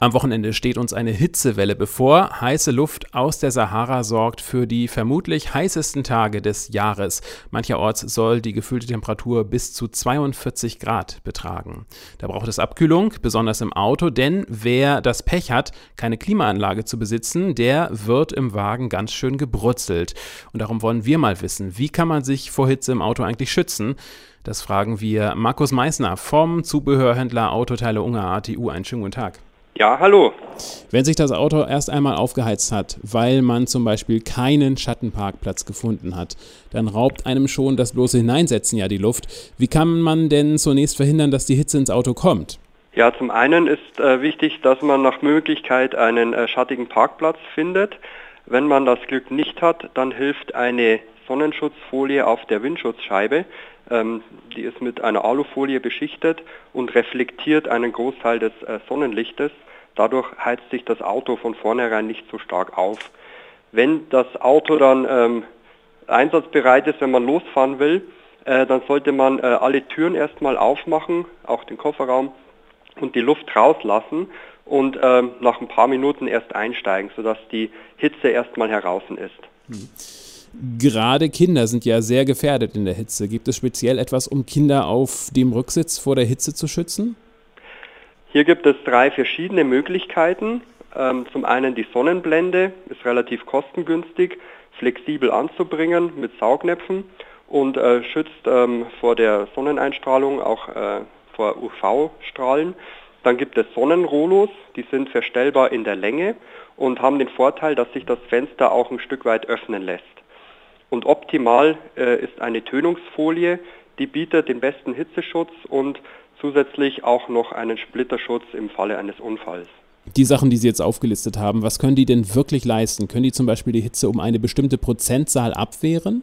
Am Wochenende steht uns eine Hitzewelle bevor. Heiße Luft aus der Sahara sorgt für die vermutlich heißesten Tage des Jahres. Mancherorts soll die gefühlte Temperatur bis zu 42 Grad betragen. Da braucht es Abkühlung, besonders im Auto, denn wer das Pech hat, keine Klimaanlage zu besitzen, der wird im Wagen ganz schön gebrutzelt. Und darum wollen wir mal wissen, wie kann man sich vor Hitze im Auto eigentlich schützen? Das fragen wir Markus Meissner vom Zubehörhändler Autoteile Ungar ATU. Einen schönen guten Tag. Ja, hallo. Wenn sich das Auto erst einmal aufgeheizt hat, weil man zum Beispiel keinen Schattenparkplatz gefunden hat, dann raubt einem schon das bloße Hineinsetzen ja die Luft. Wie kann man denn zunächst verhindern, dass die Hitze ins Auto kommt? Ja, zum einen ist äh, wichtig, dass man nach Möglichkeit einen äh, schattigen Parkplatz findet. Wenn man das Glück nicht hat, dann hilft eine Sonnenschutzfolie auf der Windschutzscheibe. Ähm, die ist mit einer Alufolie beschichtet und reflektiert einen Großteil des äh, Sonnenlichtes. Dadurch heizt sich das Auto von vornherein nicht so stark auf. Wenn das Auto dann ähm, einsatzbereit ist, wenn man losfahren will, äh, dann sollte man äh, alle Türen erstmal aufmachen, auch den Kofferraum, und die Luft rauslassen und ähm, nach ein paar Minuten erst einsteigen, sodass die Hitze erstmal heraus ist. Hm. Gerade Kinder sind ja sehr gefährdet in der Hitze. Gibt es speziell etwas, um Kinder auf dem Rücksitz vor der Hitze zu schützen? Hier gibt es drei verschiedene Möglichkeiten. Ähm, zum einen die Sonnenblende, ist relativ kostengünstig, flexibel anzubringen mit Saugnäpfen und äh, schützt ähm, vor der Sonneneinstrahlung, auch äh, vor UV-Strahlen. Dann gibt es Sonnenrolos, die sind verstellbar in der Länge und haben den Vorteil, dass sich das Fenster auch ein Stück weit öffnen lässt. Und optimal äh, ist eine Tönungsfolie, die bietet den besten Hitzeschutz und zusätzlich auch noch einen Splitterschutz im Falle eines Unfalls. Die Sachen, die Sie jetzt aufgelistet haben, was können die denn wirklich leisten? Können die zum Beispiel die Hitze um eine bestimmte Prozentzahl abwehren?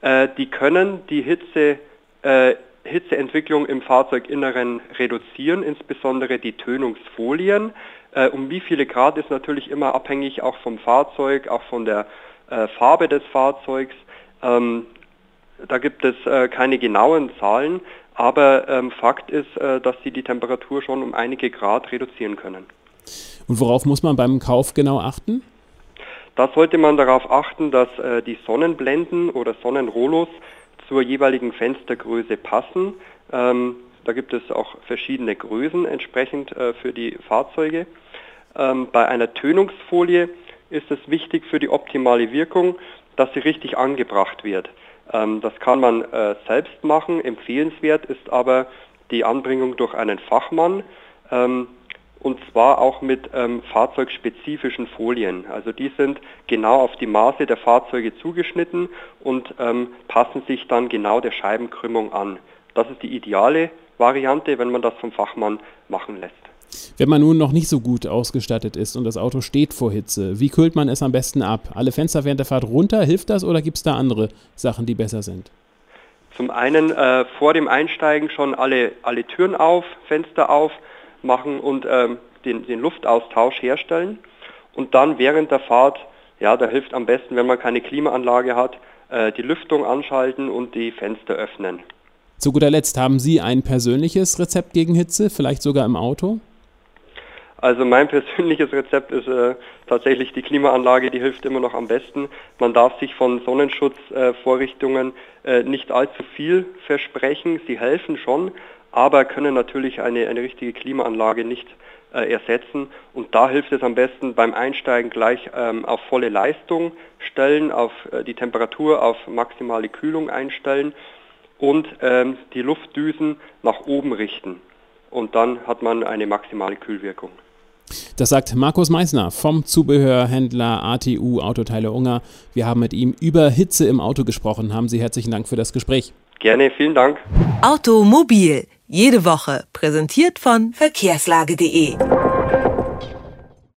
Äh, die können die Hitze, äh, Hitzeentwicklung im Fahrzeuginneren reduzieren, insbesondere die Tönungsfolien. Äh, um wie viele Grad ist natürlich immer abhängig auch vom Fahrzeug, auch von der äh, Farbe des Fahrzeugs. Ähm, da gibt es äh, keine genauen Zahlen, aber ähm, Fakt ist, äh, dass sie die Temperatur schon um einige Grad reduzieren können. Und worauf muss man beim Kauf genau achten? Da sollte man darauf achten, dass äh, die Sonnenblenden oder Sonnenrolos zur jeweiligen Fenstergröße passen. Ähm, da gibt es auch verschiedene Größen entsprechend äh, für die Fahrzeuge. Ähm, bei einer Tönungsfolie ist es wichtig für die optimale Wirkung, dass sie richtig angebracht wird. Ähm, das kann man äh, selbst machen, empfehlenswert ist aber die Anbringung durch einen Fachmann ähm, und zwar auch mit ähm, fahrzeugspezifischen Folien. Also die sind genau auf die Maße der Fahrzeuge zugeschnitten und ähm, passen sich dann genau der Scheibenkrümmung an. Das ist die ideale Variante, wenn man das vom Fachmann machen lässt. Wenn man nun noch nicht so gut ausgestattet ist und das Auto steht vor Hitze, wie kühlt man es am besten ab? Alle Fenster während der Fahrt runter, hilft das oder gibt es da andere Sachen, die besser sind? Zum einen äh, vor dem Einsteigen schon alle, alle Türen auf, Fenster auf machen und ähm, den, den Luftaustausch herstellen. Und dann während der Fahrt, ja, da hilft am besten, wenn man keine Klimaanlage hat, äh, die Lüftung anschalten und die Fenster öffnen. Zu guter Letzt, haben Sie ein persönliches Rezept gegen Hitze, vielleicht sogar im Auto? Also mein persönliches Rezept ist äh, tatsächlich die Klimaanlage, die hilft immer noch am besten. Man darf sich von Sonnenschutzvorrichtungen äh, nicht allzu viel versprechen. Sie helfen schon, aber können natürlich eine, eine richtige Klimaanlage nicht äh, ersetzen. Und da hilft es am besten beim Einsteigen gleich ähm, auf volle Leistung stellen, auf äh, die Temperatur auf maximale Kühlung einstellen und ähm, die Luftdüsen nach oben richten. Und dann hat man eine maximale Kühlwirkung. Das sagt Markus Meissner vom Zubehörhändler ATU Autoteile Unger. Wir haben mit ihm über Hitze im Auto gesprochen. Haben Sie herzlichen Dank für das Gespräch. Gerne, vielen Dank. Automobil, jede Woche, präsentiert von verkehrslage.de.